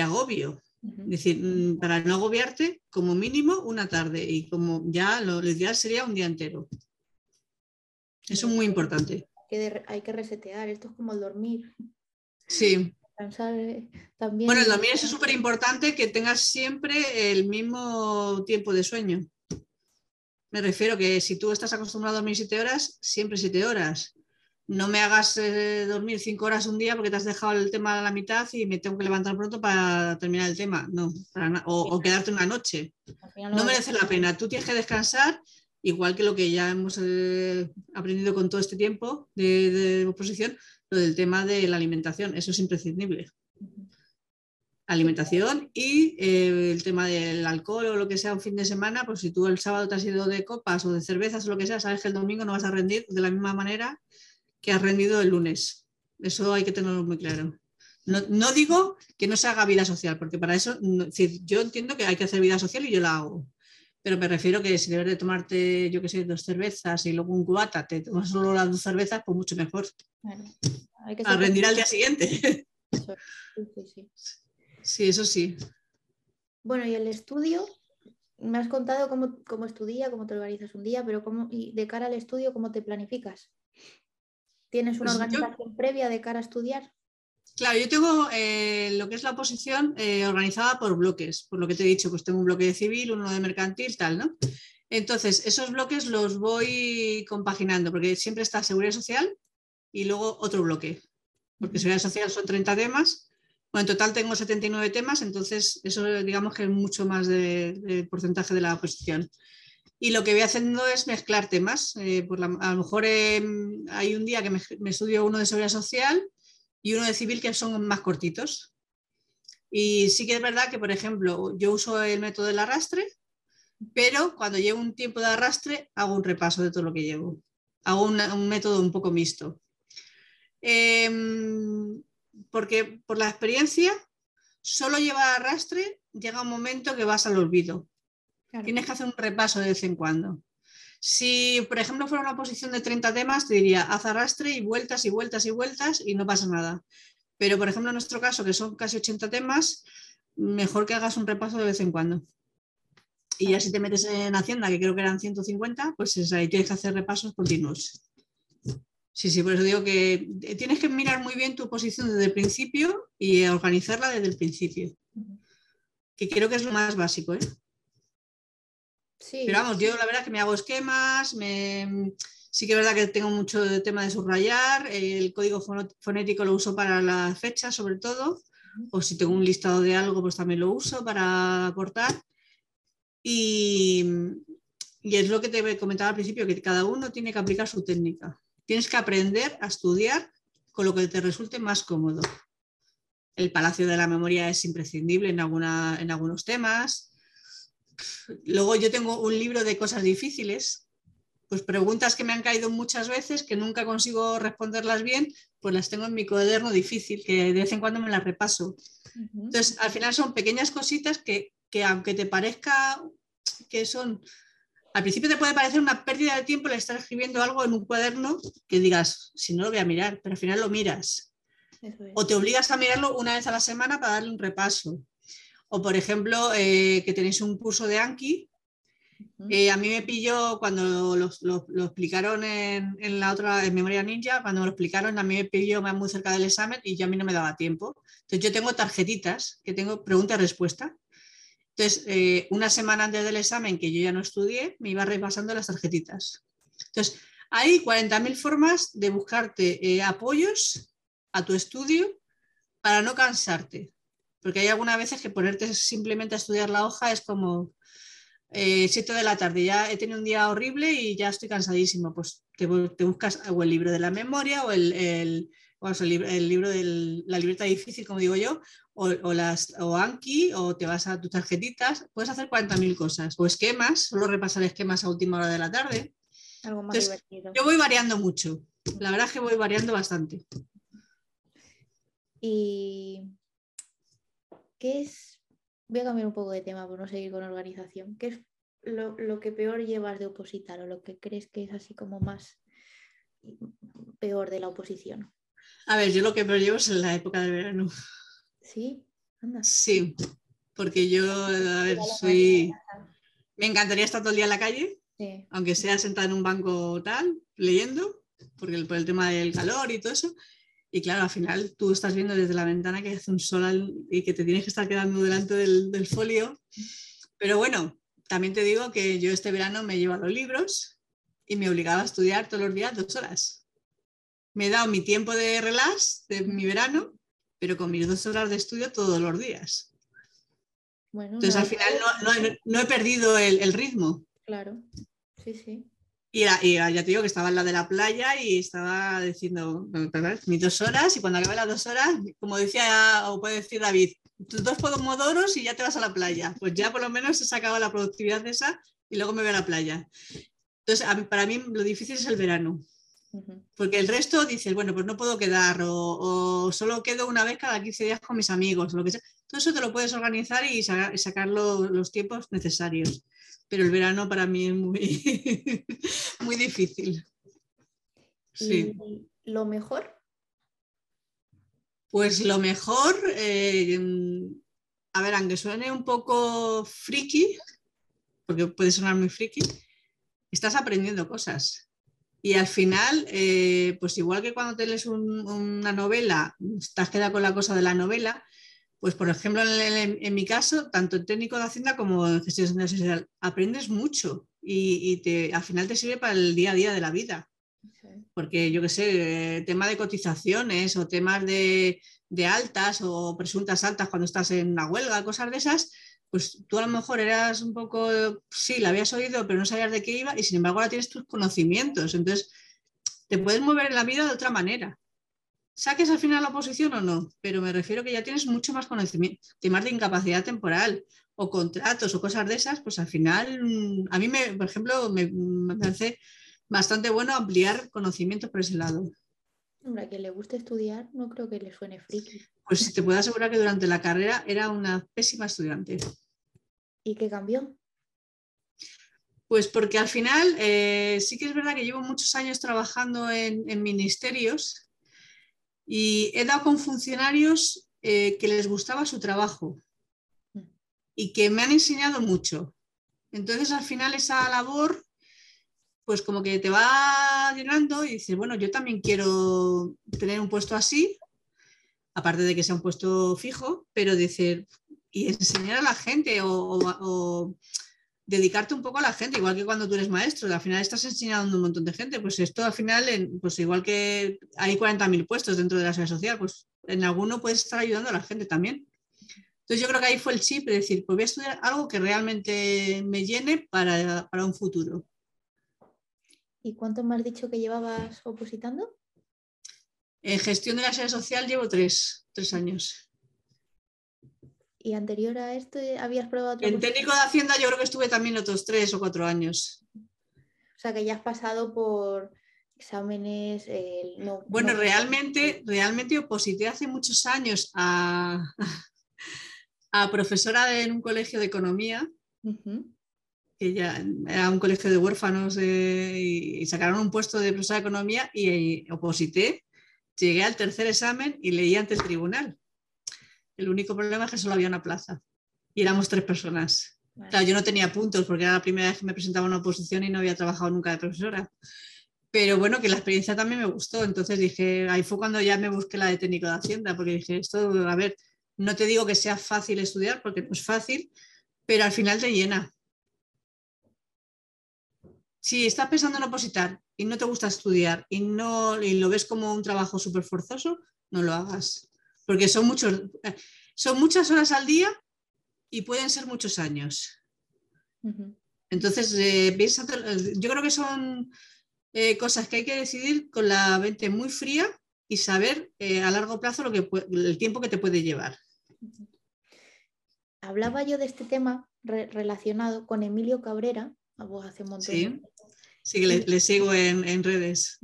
agobio. Es decir, mm, para no agobiarte, como mínimo una tarde y como ya lo, ideal sería un día entero. Eso es muy importante. hay que resetear, esto es como el dormir. Sí. Eh, también. Bueno, el dormir es súper importante que tengas siempre el mismo tiempo de sueño. Me refiero que si tú estás acostumbrado a dormir siete horas, siempre siete horas. No me hagas eh, dormir cinco horas un día porque te has dejado el tema a la mitad y me tengo que levantar pronto para terminar el tema. No, o, quedarte una noche. No merece la pena. Tú tienes que descansar, igual que lo que ya hemos eh, aprendido con todo este tiempo de, de oposición, lo del tema de la alimentación. Eso es imprescindible alimentación y eh, el tema del alcohol o lo que sea un fin de semana, pues si tú el sábado te has ido de copas o de cervezas o lo que sea, sabes que el domingo no vas a rendir de la misma manera que has rendido el lunes. Eso hay que tenerlo muy claro. No, digo que no se haga vida social, porque para eso, yo entiendo que hay que hacer vida social y yo la hago. Pero me refiero que si debes de tomarte, yo qué sé, dos cervezas y luego un cubata, te tomas solo las dos cervezas, pues mucho mejor. a rendir al día siguiente. Sí, sí. Sí, eso sí. Bueno, y el estudio, me has contado cómo, cómo estudia, cómo te organizas un día, pero cómo, y de cara al estudio, ¿cómo te planificas? ¿Tienes una pues organización previa de cara a estudiar? Claro, yo tengo eh, lo que es la oposición eh, organizada por bloques, por lo que te he dicho, pues tengo un bloque de civil, uno de mercantil, tal, ¿no? Entonces, esos bloques los voy compaginando, porque siempre está seguridad social y luego otro bloque, porque seguridad social son 30 temas bueno, en total tengo 79 temas, entonces eso digamos que es mucho más de, porcentaje de la oposición. Y lo que voy haciendo es mezclar temas. Eh, por a lo mejor em, hay un día que me, estudio uno de seguridad social y uno de civil que son más cortitos. Y sí que es verdad que, por ejemplo, yo uso el método del arrastre, pero cuando llevo un tiempo de arrastre hago un repaso de todo lo que llevo. Hago un método un poco mixto. Em, porque por la experiencia, solo llevar arrastre llega un momento que vas al olvido. Tienes que hacer un repaso de vez en cuando. Si, por ejemplo, fuera una posición de 30 temas, te diría, haz arrastre y vueltas y vueltas y vueltas y no pasa nada. Pero, por ejemplo, en nuestro caso, que son casi 80 temas, mejor que hagas un repaso de vez en cuando. Y ya si te metes en Hacienda, que creo que eran 150, pues ahí tienes que hacer repasos continuos. Sí, sí, por eso digo que tienes que mirar muy bien tu posición desde el principio y organizarla desde el principio. Que creo que es lo más básico, ¿eh? Sí. Pero vamos, yo la verdad que me hago esquemas, me... sí que es verdad que tengo mucho tema de subrayar, el código fonético lo uso para las fechas sobre todo, o si tengo un listado de algo, pues también lo uso para cortar. Y, y es lo que te comentaba al principio, que cada uno tiene que aplicar su técnica. Tienes que aprender a estudiar con lo que te resulte más cómodo. El Palacio de la Memoria es imprescindible en, alguna, en algunos temas. Luego yo tengo un libro de cosas difíciles, pues preguntas que me han caído muchas veces, que nunca consigo responderlas bien, pues las tengo en mi cuaderno difícil, que de vez en cuando me las repaso. Entonces, al final son pequeñas cositas que, que aunque te parezca que son al principio te puede parecer una pérdida de tiempo el estar escribiendo algo en un cuaderno que digas, si no lo voy a mirar, pero al final lo miras. O te obligas a mirarlo una vez a la semana para darle un repaso. O por ejemplo, eh, que tenéis un curso de Anki. Eh, a mí me pilló cuando lo, explicaron en, en, la otra, en Memoria Ninja, cuando me lo explicaron, a mí me pilló muy cerca del examen y yo a mí no me daba tiempo. Entonces yo tengo tarjetitas que tengo pregunta y respuesta. Entonces, eh, una semana antes del examen, que yo ya no estudié, me iba repasando las tarjetitas. Entonces, hay 40.000 formas de buscarte eh, apoyos a tu estudio para no cansarte. Porque hay algunas veces que ponerte simplemente a estudiar la hoja es como eh, 7 de la tarde, ya he tenido un día horrible y ya estoy cansadísimo. Pues te, buscas o el libro de la memoria o el, el, libro de la libreta difícil, como digo yo, o, las, o Anki, o te vas a tus tarjetitas, puedes hacer 40.000 cosas, o esquemas, solo repasar esquemas a última hora de la tarde. Algo más divertido. Yo voy variando mucho, la verdad es que voy variando bastante. ¿Y qué es? Voy a cambiar un poco de tema por no seguir con organización. ¿Qué es lo, lo que peor llevas de opositar o lo que crees que es así como más peor de la oposición? A ver, yo lo que peor llevo es en la época de verano. Sí, anda. Sí, porque yo, a ver, soy... Me encantaría estar todo el día en la calle, aunque sea sentada en un banco tal, leyendo, porque por el tema del calor y todo eso. Y claro, al final tú estás viendo desde la ventana que hace un sol y que te tienes que estar quedando delante del, del folio. Pero bueno, también te digo que yo este verano me llevo los libros y me obligaba a estudiar todos los días dos horas. Me he dado mi tiempo de relax de mi verano pero con mis dos horas de estudio todos los días. Entonces al final no, he perdido el, ritmo. Claro, sí, sí. Y, ya te digo que estaba en la de la playa y estaba diciendo mis dos horas y cuando acabe las dos horas, como decía o puede decir David, tus dos pomodoros y ya te vas a la playa. Pues ya por lo menos he sacado la productividad de esa y luego me voy a la playa. Entonces, para mí lo difícil es el verano. Porque el resto dices, bueno, pues no puedo quedar o, solo quedo una vez cada 15 días con mis amigos, lo que sea. Todo eso te lo puedes organizar y, sacar los tiempos necesarios. Pero el verano para mí es muy, muy difícil. Sí. lo mejor? Pues lo mejor, eh, a ver, aunque suene un poco friki, porque puede sonar muy friki, estás aprendiendo cosas. Y al final, eh, pues igual que cuando te lees una novela, estás queda con la cosa de la novela, pues por ejemplo, en, mi caso, tanto en técnico de Hacienda como en gestión de social, aprendes mucho y, te, al final te sirve para el día a día de la vida. Porque yo qué sé, tema de cotizaciones o temas de, de altas o presuntas altas cuando estás en una huelga, cosas de esas, pues tú a lo mejor eras un poco, sí, la habías oído, pero no sabías de qué iba y sin embargo ahora tienes tus conocimientos. Entonces, te puedes mover en la vida de otra manera. Saques al final la oposición o no, pero me refiero que ya tienes mucho más conocimiento, temas de incapacidad temporal o contratos o cosas de esas, pues al final, a mí, me, por ejemplo, me, me parece bastante bueno ampliar conocimientos por ese lado. Hombre, a quien le guste estudiar, no creo que le suene friki. Pues te puedo asegurar que durante la carrera era una pésima estudiante. ¿Y qué cambió? Pues porque al final eh, sí que es verdad que llevo muchos años trabajando en, ministerios y he dado con funcionarios eh, que les gustaba su trabajo y que me han enseñado mucho. Entonces al final esa labor pues como que te va llenando y dices, bueno, yo también quiero tener un puesto así, aparte de que sea un puesto fijo, pero decir, y enseñar a la gente o, dedicarte un poco a la gente, igual que cuando tú eres maestro, al final estás enseñando a un montón de gente, pues esto al final, pues igual que hay 40.000 puestos dentro de la sociedad social, pues en alguno puedes estar ayudando a la gente también. Entonces yo creo que ahí fue el chip de decir, pues voy a estudiar algo que realmente me llene para, un futuro. ¿Y cuánto me has dicho que llevabas opositando? En gestión de la sede social llevo tres, años. ¿Y anterior a esto habías probado En técnico de Hacienda yo creo que estuve también otros tres o cuatro años. O sea que ya has pasado por exámenes. bueno, realmente, realmente oposité hace muchos años a, a profesora en un colegio de economía, que ya era un colegio de huérfanos y, sacaron un puesto de profesora de economía y, oposité. Llegué al tercer examen y leí ante el tribunal. El único problema es que solo había una plaza y éramos tres personas. Claro, yo no tenía puntos porque era la primera vez que me presentaba una oposición y no había trabajado nunca de profesora. Pero bueno, que la experiencia también me gustó. Entonces dije, ahí fue cuando ya me busqué la de técnico de Hacienda, porque dije, esto, a ver, no te digo que sea fácil estudiar porque no es fácil, pero al final te llena. Si estás pensando en opositar y no te gusta estudiar y, no, lo ves como un trabajo súper forzoso, no lo hagas. Porque son, muchos, son muchas horas al día y pueden ser muchos años. Entonces, eh, yo creo que son eh, cosas que hay que decidir con la mente muy fría y saber eh, a largo plazo lo que, el tiempo que te puede llevar. Hablaba yo de este tema relacionado con Emilio Cabrera, hace un montón. Sí, sí le, sigo en, redes.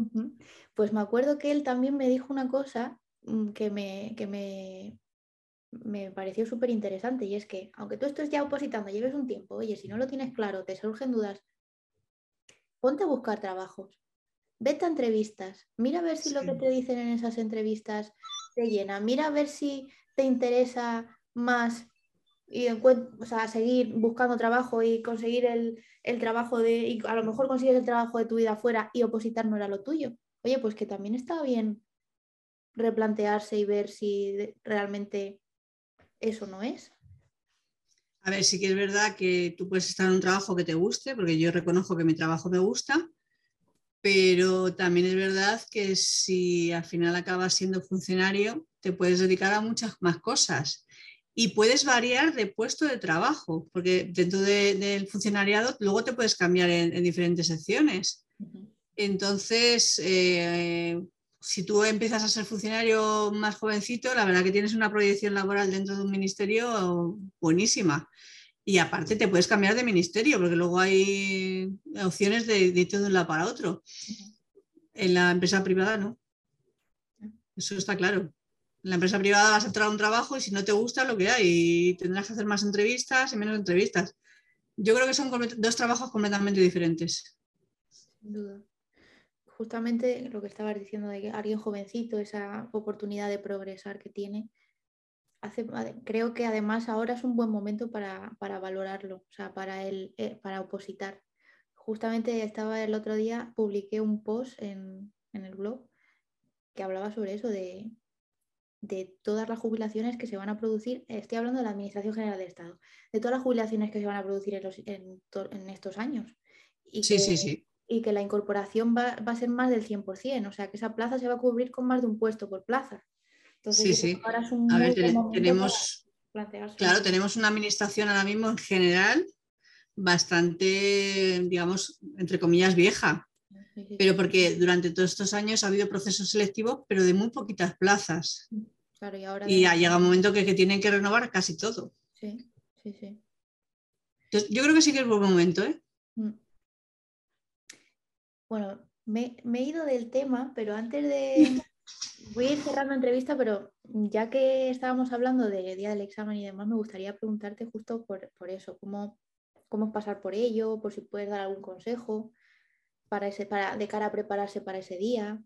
Pues me acuerdo que él también me dijo una cosa que me, que me, me pareció súper interesante y es que aunque tú estés ya opositando, lleves un tiempo, oye, si no lo tienes claro, te surgen dudas, ponte a buscar trabajos, vete a entrevistas, mira a ver si lo que te dicen en esas entrevistas te llena, mira a ver si te interesa más y o sea, seguir buscando trabajo y conseguir el, trabajo de, y a lo mejor consigues el trabajo de tu vida afuera y opositar no era lo tuyo. Oye, pues que también está bien replantearse y ver si realmente eso no es. A ver, sí que es verdad que tú puedes estar en un trabajo que te guste, porque yo reconozco que mi trabajo me gusta, pero también es verdad que si al final acabas siendo funcionario, te puedes dedicar a muchas más cosas y puedes variar de puesto de trabajo, porque dentro del funcionariado luego te puedes cambiar en, diferentes secciones. Entonces, eh, si tú empiezas a ser funcionario más jovencito, la verdad que tienes una proyección laboral dentro de un ministerio buenísima. Y aparte te puedes cambiar de ministerio, porque luego hay opciones de, de ir de un lado para otro. En la empresa privada no. Eso está claro en la empresa privada vas a entrar a un trabajo y si no te gusta lo que hay y tendrás que hacer más entrevistas y menos entrevistas. Yo creo que son dos trabajos completamente diferentes. Sin duda. Justamente lo que estabas diciendo de que alguien jovencito, esa oportunidad de progresar que tiene, hace, creo que además ahora es un buen momento para, valorarlo, o sea, para, el, eh, para opositar. Justamente estaba el otro día, publiqué un post en, en el blog que hablaba sobre eso, de de todas las jubilaciones que se van a producir, estoy hablando de la Administración General del Estado, de todas las jubilaciones que se van a producir en, estos años. Y sí, que, sí, sí. Y que la incorporación va, a ser más del 100%, o sea que esa plaza se va a cubrir con más de un puesto por plaza. Entonces, sí, sí. Ahora es un a ver, tenemos, claro, tenemos una administración ahora mismo en general bastante, digamos, entre comillas, vieja. Pero porque durante todos estos años ha habido procesos selectivos, pero de muy poquitas plazas. y, ahora y llega un momento que, tienen que renovar casi todo. Sí, sí, sí. yo creo que sí que es buen momento, ¿eh? Mm. Bueno, me, he ido del tema, pero antes de... Voy a ir cerrando entrevista, pero ya que estábamos hablando del día del examen y demás, me gustaría preguntarte justo por, eso, cómo, cómo pasar por ello, por si puedes dar algún consejo para ese, para, de cara a prepararse para ese día.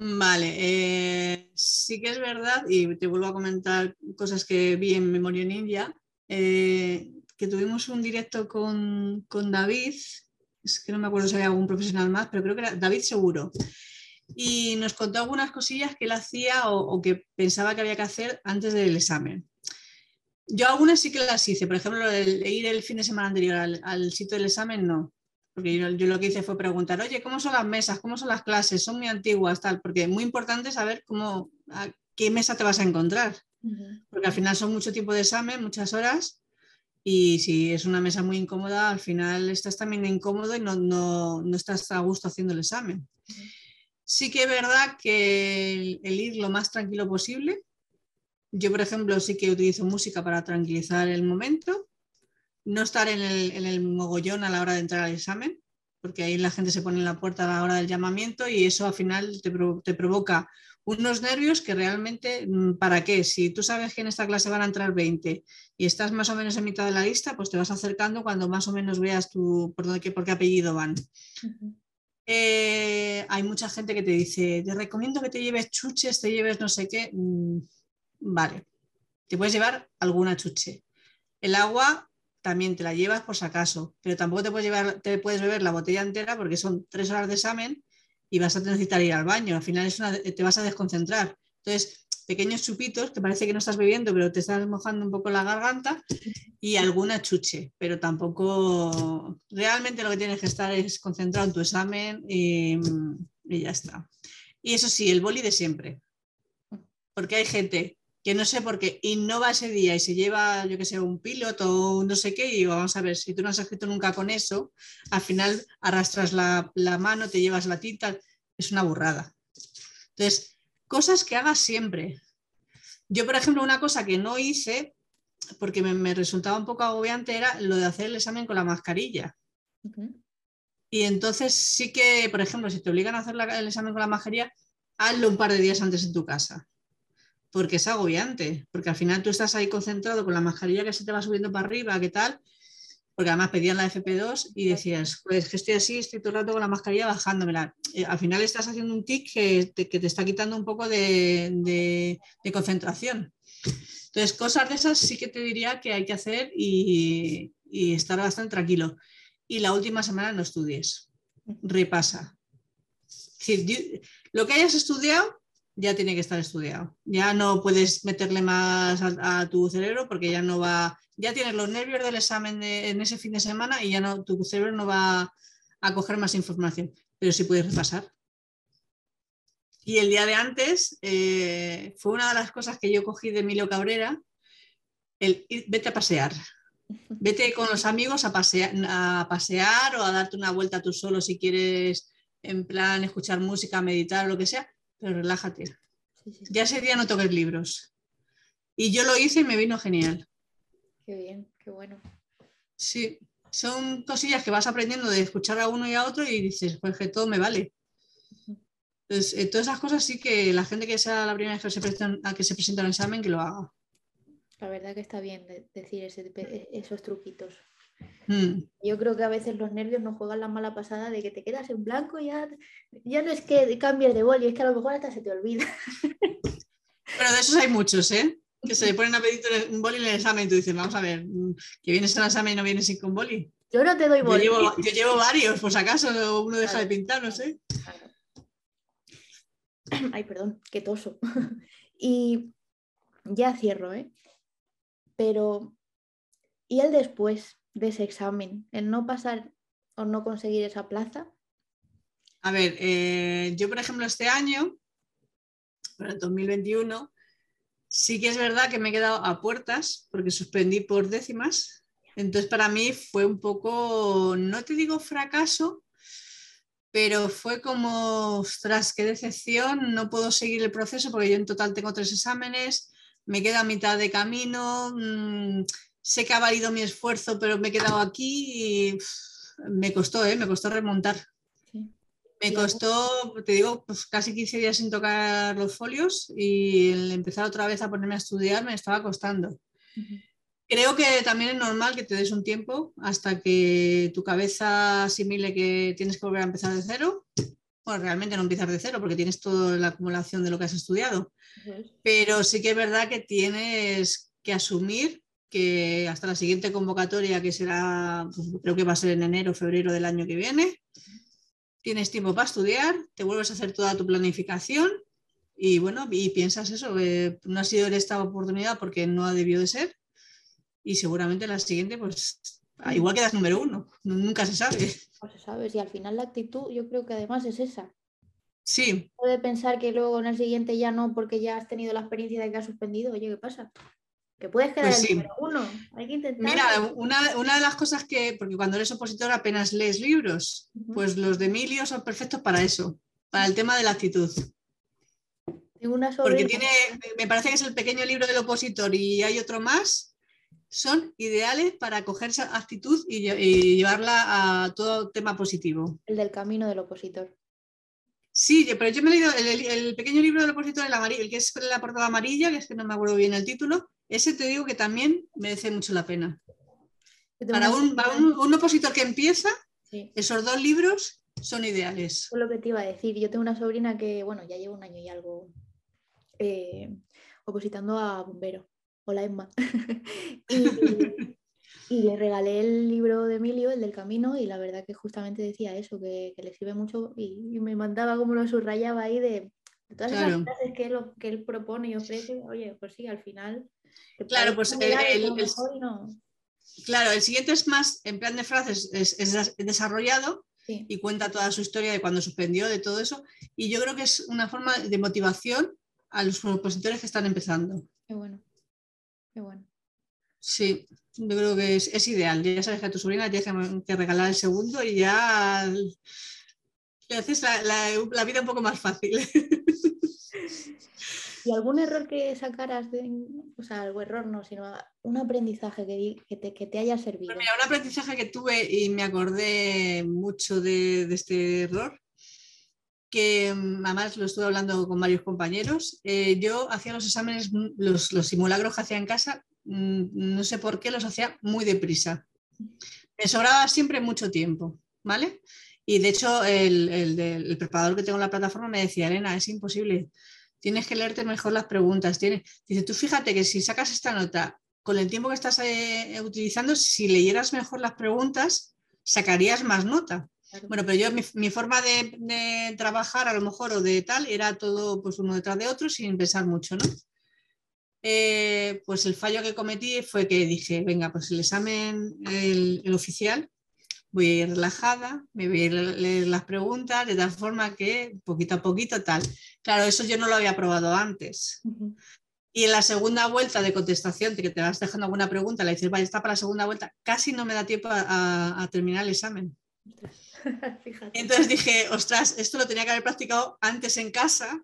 Vale, eh, sí que es verdad, y te vuelvo a comentar cosas que vi en Memoria Ninja, eh, que tuvimos un directo con, David, es que no me acuerdo si había algún profesional más, pero creo que era David seguro. Y nos contó algunas cosillas que él hacía o, que pensaba que había que hacer antes del examen. Yo algunas sí que las hice, por ejemplo, el, ir el fin de semana anterior al, al sitio del examen, no porque yo, lo que hice fue preguntar, oye, ¿cómo son las mesas? ¿Cómo son las clases? ¿Son muy antiguas? Tal, porque es muy importante saber cómo, a qué mesa te vas a encontrar. porque al final son mucho tiempo de examen, muchas horas, y si es una mesa muy incómoda, al final estás también incómodo y no, no, estás a gusto haciendo el examen. Sí que es verdad que el, ir lo más tranquilo posible. Yo, por ejemplo, sí que utilizo música para tranquilizar el momento. No estar en el, en el mogollón a la hora de entrar al examen, porque ahí la gente se pone en la puerta a la hora del llamamiento y eso al final te, te provoca unos nervios que realmente, mm, ¿para qué? Si tú sabes que en esta clase van a entrar 20 y estás más o menos en mitad de la lista, pues te vas acercando cuando más o menos veas tu, por, dónde, por qué apellido van. Eh, hay mucha gente que te dice, te recomiendo que te lleves chuches, te lleves no sé qué. Mm, vale, te puedes llevar alguna chuche. El agua también te la llevas por si acaso, pero tampoco te puedes, llevar, te puedes beber la botella entera porque son tres horas de examen y vas a necesitar ir al baño. Al final es te vas a desconcentrar. Entonces, pequeños chupitos que parece que no estás bebiendo, pero te estás mojando un poco la garganta y alguna chuche, pero tampoco realmente lo que tienes que estar es concentrado en tu examen y, y ya está. Y eso sí, el boli de siempre. Porque hay gente que no sé por qué innova ese día y se lleva, yo que sé, un piloto o no sé qué, y digo, vamos a ver, si tú no has escrito nunca con eso, al final arrastras la, mano, te llevas la tinta, es una burrada. Entonces, cosas que hagas siempre. Yo, por ejemplo, una cosa que no hice, porque me, resultaba un poco agobiante, era lo de hacer el examen con la mascarilla. Y entonces sí que, por ejemplo, si te obligan a hacer el examen con la mascarilla, hazlo un par de días antes en tu casa porque es agobiante, porque al final tú estás ahí concentrado con la mascarilla que se te va subiendo para arriba, ¿qué tal? Porque además pedían la FP2 y decías, pues que estoy así, estoy todo el rato con la mascarilla bajándomela. Eh, al final estás haciendo un tic que te, está quitando un poco de, concentración. Entonces, cosas de esas sí que te diría que hay que hacer y, y estar bastante tranquilo. Y la última semana no estudies, repasa. lo que hayas estudiado, ya tiene que estar estudiado. Ya no puedes meterle más a, tu cerebro porque ya no va, ya tienes los nervios del examen en ese fin de semana y ya no, tu cerebro no va a coger más información, pero sí puedes repasar. Y el día de antes eh, fue una de las cosas que yo cogí de Emilio Cabrera, el vete a pasear. Vete con los amigos a pasear, a pasear o a darte una vuelta tú solo si quieres en plan escuchar música, meditar o lo que sea, pero relájate. Ya ese día no toques libros. Y yo lo hice y me vino genial. Qué bien, qué bueno. Sí, son cosillas que vas aprendiendo de escuchar a uno y a otro y dices, pues que todo me vale. Entonces, eh, todas esas cosas sí que la gente que sea la primera vez que se presenta, a que se presenta al examen, que lo haga. La verdad que está bien decir esos truquitos. Mm. Yo creo que a veces los nervios nos juegan la mala pasada de que te quedas en blanco y ya, ya no es que cambies de boli, es que a lo mejor hasta se te olvida. Pero de esos hay muchos, ¿eh? Que se le ponen a pedir un boli en el examen y tú dices, vamos a ver, que vienes al examen y no vienes sin con boli. Yo no te doy boli. Yo llevo, varios, por si acaso uno deja de pintar, no sé. Ay, perdón, qué toso. Y ya cierro, ¿eh? Pero, ¿y el después? De ese examen? ¿El no pasar o no conseguir esa plaza? A ver, eh, yo por ejemplo este año, para el 2021, sí que es verdad que me he quedado a puertas porque suspendí por décimas. Entonces para mí fue un poco, no te digo fracaso, pero fue como, ostras, qué decepción, no puedo seguir el proceso porque yo en total tengo tres exámenes, me queda a mitad de camino, mm, sé que ha valido mi esfuerzo, pero me he quedado aquí y me costó, ¿eh? me costó remontar. Me costó, te digo, pues casi 15 días sin tocar los folios y el empezar otra vez a ponerme a estudiar me estaba costando. Creo que también es normal que te des un tiempo hasta que tu cabeza asimile que tienes que volver a empezar de cero. Bueno, realmente no empiezas de cero porque tienes toda la acumulación de lo que has estudiado. Pero sí que es verdad que tienes que asumir que hasta la siguiente convocatoria, que será, pues, creo que va a ser en enero o febrero del año que viene, tienes tiempo para estudiar, te vuelves a hacer toda tu planificación y bueno, y piensas eso, no ha sido esta oportunidad porque no ha debido de ser y seguramente la siguiente, pues igual quedas número uno, nunca se sabe. No se sabe, y al final la actitud yo creo que además es esa. Sí. Puede pensar que luego en el siguiente ya no, porque ya has tenido la experiencia de que has suspendido. Oye, ¿qué pasa? Que puedes quedar Pues el número uno. Hay que intentar. Mira, una, una de las cosas que, porque cuando eres opositor apenas lees libros, pues los de Emilio son perfectos para eso, para el tema de la actitud. Una Porque tiene, me parece que es el pequeño libro del opositor y hay otro más, son ideales para coger esa actitud y, lle- y llevarla a todo tema positivo. El del camino del opositor. Sí, pero yo me he leído el, el- el pequeño libro del opositor, el, amarillo, el que es la portada amarilla, que es que no me acuerdo bien el título, ese te digo que también merece mucho la pena. Para un, para un- un opositor que empieza, Sí, esos dos libros son ideales. fue lo que te iba a decir. Yo tengo una sobrina que, bueno, ya lleva un año y algo eh, opositando a bombero. Hola, Emma. y, y le regalé el libro de Emilio, el del camino, y la verdad que justamente decía eso, que, que le sirve mucho y, y me mandaba como lo subrayaba ahí de, de todas Claro. esas frases que él, que él propone y ofrece. Oye, pues sí, al final. Claro, pues el- no. Claro, el siguiente es más en plan de frases, es, es des- desarrollado Sí, y cuenta toda su historia de cuando suspendió, de todo eso. Y yo creo que es una forma de motivación a los opositores que están empezando. qué bueno. Qué bueno. Sí, yo creo que es, es ideal. Ya sabes que a tu sobrina tienes que, que regalar el segundo y ya le haces la, la- la vida un poco más fácil. ¿Y algún error que sacaras de, o sea, algún error no, sino un aprendizaje que, que, te, que te haya servido? Pues un aprendizaje que tuve y me acordé mucho de, este error, que mm, además lo estuve hablando con varios compañeros. eh, yo hacía los exámenes, mm, los, los simulacros que hacía en casa, mm, no sé por qué los hacía muy deprisa. Me sobraba siempre mucho tiempo, ¿vale? Y de hecho, el, el el preparador que tengo en la plataforma me decía, Elena, es imposible, tienes que leerte mejor las preguntas. Tienes... Dice, tú fíjate que si sacas esta nota con el tiempo que estás eh, utilizando, si leyeras mejor las preguntas, sacarías más nota. Claro. Bueno, pero yo mi, mi forma de, de trabajar a lo mejor o de tal era todo pues uno detrás de otro sin pensar mucho, ¿no? Eh, pues el fallo que cometí fue que dije, venga, pues el examen, el, el oficial, voy a ir relajada, me voy a ir a leer las preguntas de tal forma que poquito a poquito tal. Claro, eso yo no lo había probado antes. Y en la segunda vuelta de contestación, que te vas dejando alguna pregunta, le dices, vale, está para la segunda vuelta, casi no me da tiempo a- a- a terminar el examen. Entonces dije, ostras, esto lo tenía que haber practicado antes en casa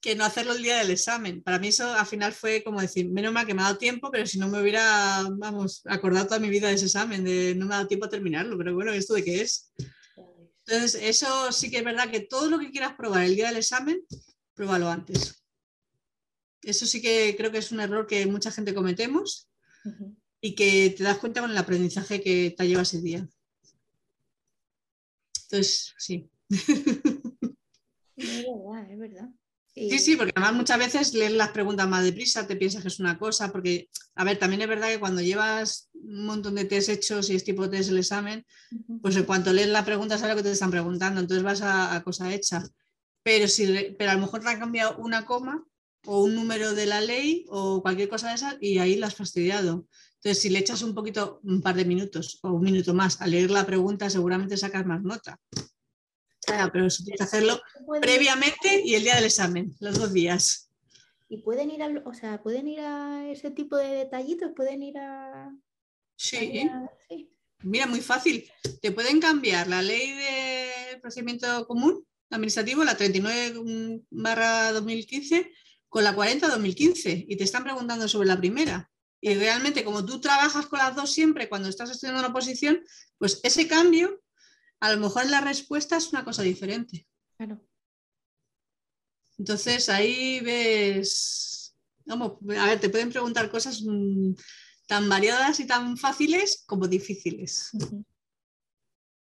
que no hacerlo el día del examen. Para mí eso al final fue como decir, menos mal que me ha dado tiempo, pero si no me hubiera, vamos, acordado toda mi vida de ese examen, de no me ha dado tiempo a terminarlo, pero bueno, ¿esto de qué es? Entonces, eso sí que es verdad que todo lo que quieras probar el día del examen, pruébalo antes. Eso sí que creo que es un error que mucha gente cometemos y que te das cuenta con el aprendizaje que te lleva ese día. Entonces, sí. Es verdad, es verdad. Y- Sí, sí, porque además muchas veces lees las preguntas más deprisa, te piensas que es una cosa, porque, a ver, también es verdad que cuando llevas un montón de test hechos y es tipo test el examen, pues en cuanto lees la pregunta sabes lo que te están preguntando, entonces vas a, a cosa hecha. Pero, si, pero a lo mejor te han cambiado una coma o un número de la ley o cualquier cosa de esas y ahí la has fastidiado. Entonces, si le echas un poquito, un par de minutos o un minuto más a leer la pregunta, seguramente sacas más nota. Pero eso que hacerlo previamente y el día del examen, los dos días. Y pueden ir al, o sea, pueden ir a ese tipo de detallitos, pueden ir a. Sí, a- sí. mira, muy fácil. Te pueden cambiar la ley de procedimiento común administrativo, la 39 barra 2015, con la 40 2015 y te están preguntando sobre la primera. Y realmente, como tú trabajas con las dos siempre cuando estás estudiando una oposición, pues ese cambio, a lo mejor la respuesta es una cosa diferente. Claro. Entonces ahí ves, vamos, a ver, te pueden preguntar cosas mm, tan variadas y tan fáciles como difíciles.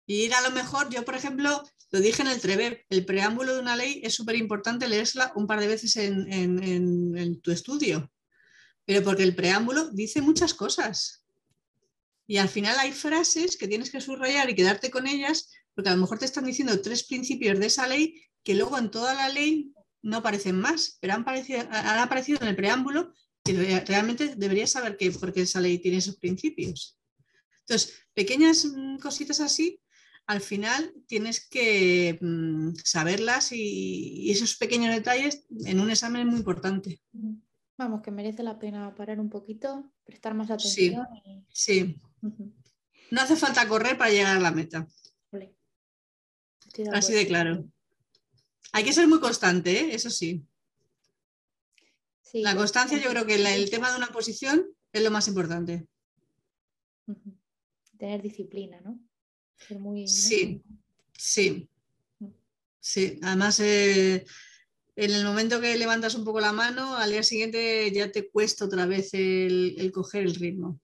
Y ir a lo mejor, yo por ejemplo, lo dije en el TREVEP, el preámbulo de una ley es súper importante leérsela un par de veces en, en- en- en tu estudio, pero porque el preámbulo dice muchas cosas. Y al final hay frases que tienes que subrayar y quedarte con ellas, porque a lo mejor te están diciendo tres principios de esa ley que luego en toda la ley no aparecen más, pero han, parecido- han aparecido en el preámbulo y re- realmente deberías saber que, por qué esa ley tiene esos principios. Entonces, pequeñas mm, cositas así al final tienes que mm, saberlas y, esos pequeños detalles en un examen es muy importante. Vamos, que merece la pena parar un poquito, prestar más atención. Sí, No hace falta correr para llegar a la meta. Así de claro. Hay que ser muy constante, ¿eh? eso sí. la constancia yo creo que el tema de una posición es lo más importante. Tener disciplina, ¿no? Sí, sí. Sí, además eh, en el momento que levantas un poco la mano, al día siguiente ya te cuesta otra vez el, coger el ritmo.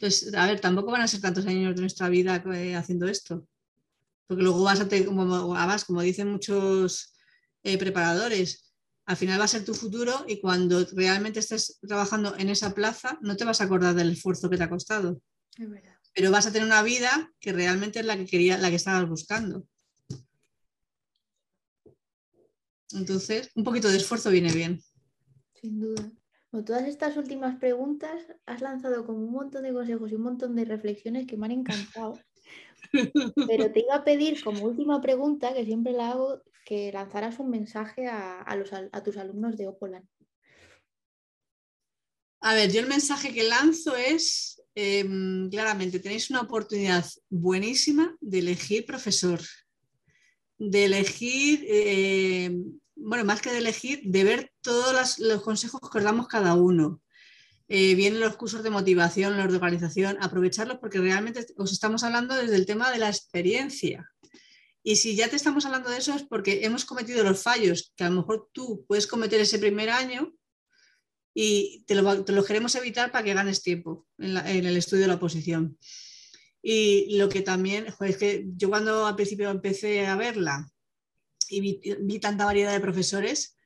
Entonces, a ver, tampoco van a ser tantos años de nuestra vida eh, haciendo esto. Porque luego vas a tener, como, además, como dicen muchos eh, preparadores, al final va a ser tu futuro y cuando realmente estés trabajando en esa plaza, no te vas a acordar del esfuerzo que te ha costado. Es verdad pero vas a tener una vida que realmente es la que quería, la que estabas buscando. Entonces, un poquito de esfuerzo viene bien. Sin duda. Con todas estas últimas preguntas has lanzado como un montón de consejos y un montón de reflexiones que me han encantado. Pero te iba a pedir como última pregunta, que siempre la hago, que lanzaras un mensaje a, a tus alumnos de Opolan. A ver, yo el mensaje que lanzo es, em, claramente, tenéis una oportunidad buenísima de elegir profesor, de elegir, em, bueno, más que de elegir, de ver todos los, consejos que os damos cada uno. Eh, vienen los cursos de motivación, los de organización, aprovecharlos porque realmente os estamos hablando desde el tema de la experiencia. Y si ya te estamos hablando de eso es porque hemos cometido los fallos que a lo mejor tú puedes cometer ese primer año y te lo, queremos evitar para que ganes tiempo en, el estudio de la oposición. Y lo que también, es que yo cuando al principio empecé a verla y vi, tanta variedad de profesores,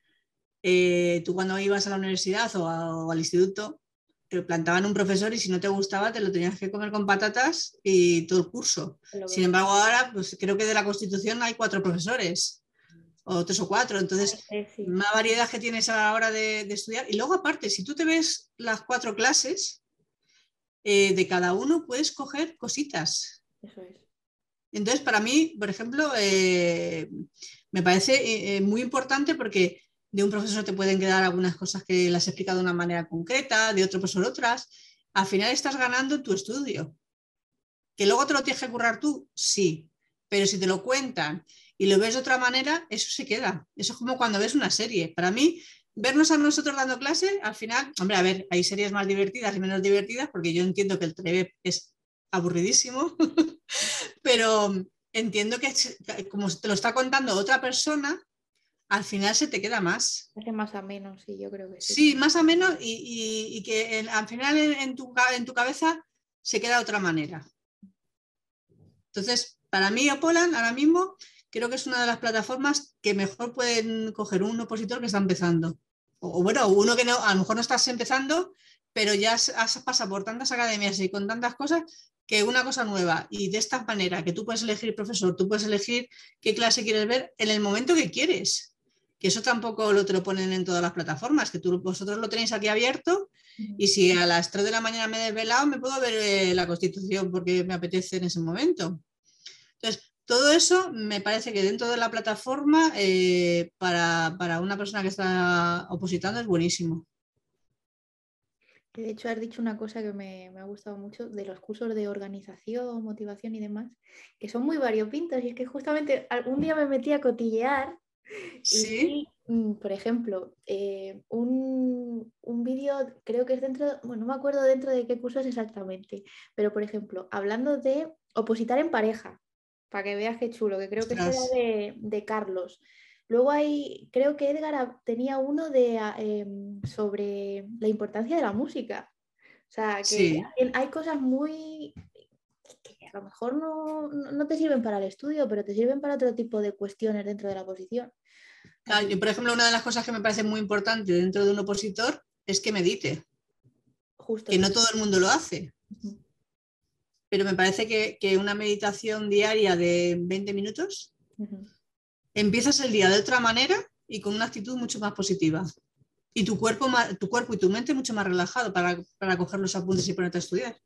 eh, tú cuando ibas a la universidad o, al instituto, te plantaban un profesor y si no te gustaba te lo tenías que comer con patatas y todo el curso. Sin embargo, ahora pues creo que de la Constitución hay cuatro profesores o tres o cuatro. Entonces, más variedad que tienes a la hora de, estudiar. Y luego, aparte, si tú te ves las cuatro clases, eh, de cada uno puedes coger cositas. Eso es. Entonces, para mí, por ejemplo, eh, me parece eh, muy importante porque de un profesor te pueden quedar algunas cosas que las he explicado de una manera concreta, de otro profesor otras. Al final estás ganando tu estudio. ¿Que luego te lo tienes que currar tú? Sí. Pero si te lo cuentan y lo ves de otra manera, eso se queda. Eso es como cuando ves una serie. Para mí, vernos a nosotros dando clase, al final, hombre, a ver, hay series más divertidas y menos divertidas, porque yo entiendo que el TV es aburridísimo, pero entiendo que como te lo está contando otra persona, al final se te queda más. Hace más ameno, sí, yo creo que sí. Sí, más ameno y, y, que al final en, tu, en tu cabeza se queda de otra manera. Entonces, para mí, Opolan ahora mismo creo que es una de las plataformas que mejor pueden coger un opositor que está empezando. O, bueno, uno que no, a lo mejor no estás empezando, pero ya has, pasado por tantas academias y con tantas cosas que una cosa nueva y de esta manera que tú puedes elegir profesor, tú puedes elegir qué clase quieres ver en el momento que quieres. Que eso tampoco lo te lo ponen en todas las plataformas, que tú, vosotros lo tenéis aquí abierto y si a las 3 de la mañana me he desvelado, me puedo ver eh, la constitución porque me apetece en ese momento. Entonces, todo eso me parece que dentro de la plataforma eh, para, una persona que está opositando es buenísimo. De hecho, has dicho una cosa que me, ha gustado mucho de los cursos de organización, motivación y demás, que son muy variopintos. Y es que justamente algún día me metí a cotillear y, mm, por ejemplo, eh, un, un vídeo, creo que es dentro, bueno, no me acuerdo dentro de qué curso es exactamente, pero por ejemplo, hablando de opositar en pareja, para que veas qué chulo, que creo que era de, Carlos. Luego hay, creo que Edgar tenía uno de, ah, em, sobre la importancia de la música. O sea, que hay cosas muy que a lo mejor no, no, te sirven para el estudio, pero te sirven para otro tipo de cuestiones dentro de la oposición. por ejemplo, una de las cosas que me parece muy importante dentro de un opositor es que medite. Justo. Que no todo el mundo lo hace pero me parece que, una meditación diaria de 20 minutos empiezas el día de otra manera y con una actitud mucho más positiva. Y tu cuerpo, tu cuerpo y tu mente mucho más relajado para, coger los apuntes y ponerte a estudiar.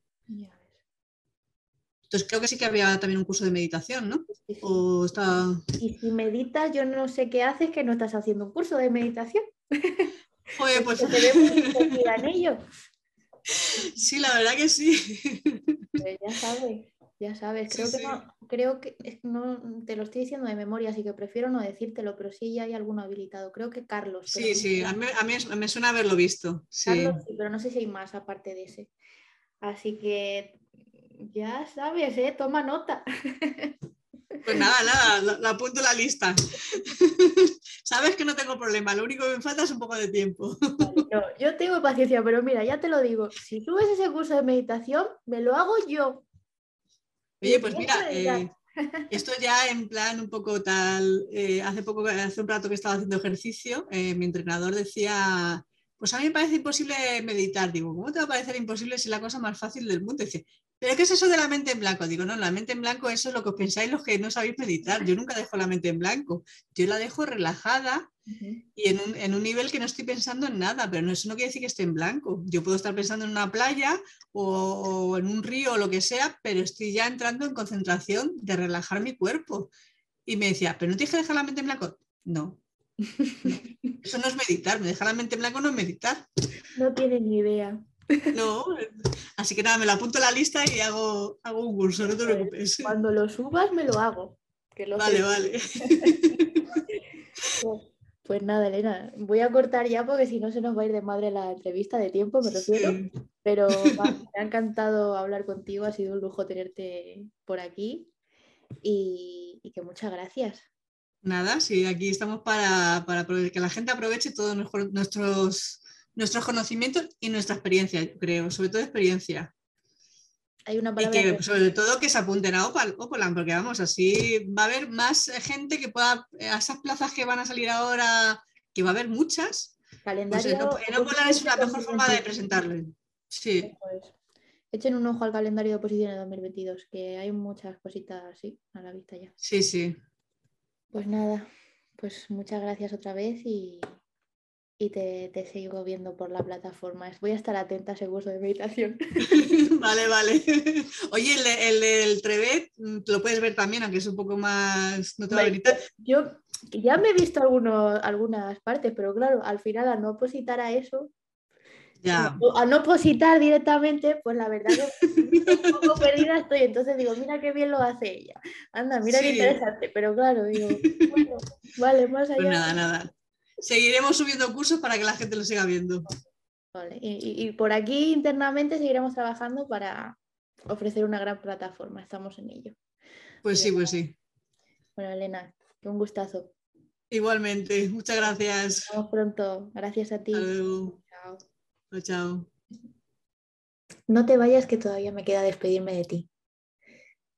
Entonces creo que sí que había también un curso de meditación, ¿no? O está... Y si meditas, yo no sé qué haces que no estás haciendo un curso de meditación. Oye, pues... te en ello. Sí, la verdad que sí. Pues ya sabes, ya sabes. Creo que no, creo que no te lo estoy diciendo de memoria, así que prefiero no decírtelo, pero sí ya hay alguno habilitado. Creo que Carlos. Sí, sí, a mí, a mí, me suena haberlo visto. Sí. Carlos, sí, pero no sé si hay más aparte de ese. Así que ya sabes, ¿eh? toma nota. Pues nada, nada, lo, apunto en la lista. Sabes que no tengo problema, lo único que me falta es un poco de tiempo. No, yo tengo paciencia, pero mira, ya te lo digo, si subes ese curso de meditación, me lo hago yo. Oye, pues mira, eh, esto ya en plan un poco tal, eh, hace poco, hace un rato que estaba haciendo ejercicio, eh, mi entrenador decía, pues a mí me parece imposible meditar. Digo, ¿cómo te va a parecer imposible si es la cosa más fácil del mundo? Dice, ¿Pero qué es eso de la mente en blanco? Digo, no, la mente en blanco, eso es lo que os pensáis los que no sabéis meditar. Yo nunca dejo la mente en blanco. Yo la dejo relajada y en un, nivel que no estoy pensando en nada, pero eso no quiere decir que esté en blanco. Yo puedo estar pensando en una playa o, en un río o lo que sea, pero estoy ya entrando en concentración de relajar mi cuerpo. Y me decía, ¿pero no tienes que dejar la mente en blanco? No. Eso no es meditar, me deja la mente en blanco no es meditar. No tiene ni idea. No, así que nada, me lo apunto a la lista y hago, hago un curso, no te pues, preocupes. Cuando lo subas me lo hago. vale, vale. Pues, pues, nada, Elena, voy a cortar ya porque si no se nos va a ir de madre la entrevista de tiempo, me refiero. Pero me ha encantado hablar contigo, ha sido un lujo tenerte por aquí y, que muchas gracias. Nada, sí, aquí estamos para, para que la gente aproveche todos nuestros nuestros conocimientos y nuestra experiencia, creo, sobre todo experiencia. Hay una y que, sobre todo que se apunten a Opolan, porque vamos, así va a haber más gente que pueda, a esas plazas que van a salir ahora, que va a haber muchas. Pues calendario. en, Opolan es la mejor forma de presentarle. Sí. Echen un ojo al calendario de oposiciones de 2022, que hay muchas cositas así a la vista ya. Sí, sí. Pues nada, pues muchas gracias otra vez y, y te, sigo viendo por la plataforma. Voy a estar atenta a ese curso de meditación. vale, vale. Oye, el, del Trevet mm, lo puedes ver también, aunque es un poco más... No te va a gritar. Yo ya me he visto algunas partes, pero claro, al final al no opositar a eso, ya. A no opositar directamente, pues la verdad que un poco perdida estoy. Entonces digo, mira qué bien lo hace ella. Anda, mira qué interesante. Pero claro, digo, bueno, vale, más pues allá. Pues nada, nada seguiremos subiendo cursos para que la gente lo siga viendo. Y, por aquí internamente seguiremos trabajando para ofrecer una gran plataforma. Estamos en ello. Pues sí, pues sí. Bueno, Elena, un gustazo. Igualmente, muchas gracias. Nos vemos pronto. Gracias a ti. Chao. Chao. No te vayas que todavía me queda despedirme de ti.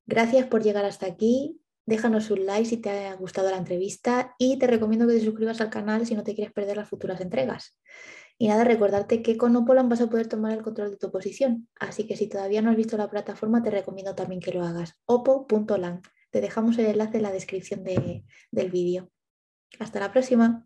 Gracias por llegar hasta aquí Déjanos un like si te ha gustado la entrevista y te recomiendo que te suscribas al canal si no te quieres perder las futuras entregas. Y nada, recordarte que con Opolan vas a poder tomar el control de tu posición. Así que si todavía no has visto la plataforma, te recomiendo también que lo hagas. opo.lan. Te dejamos el enlace en la descripción del vídeo. Hasta la próxima.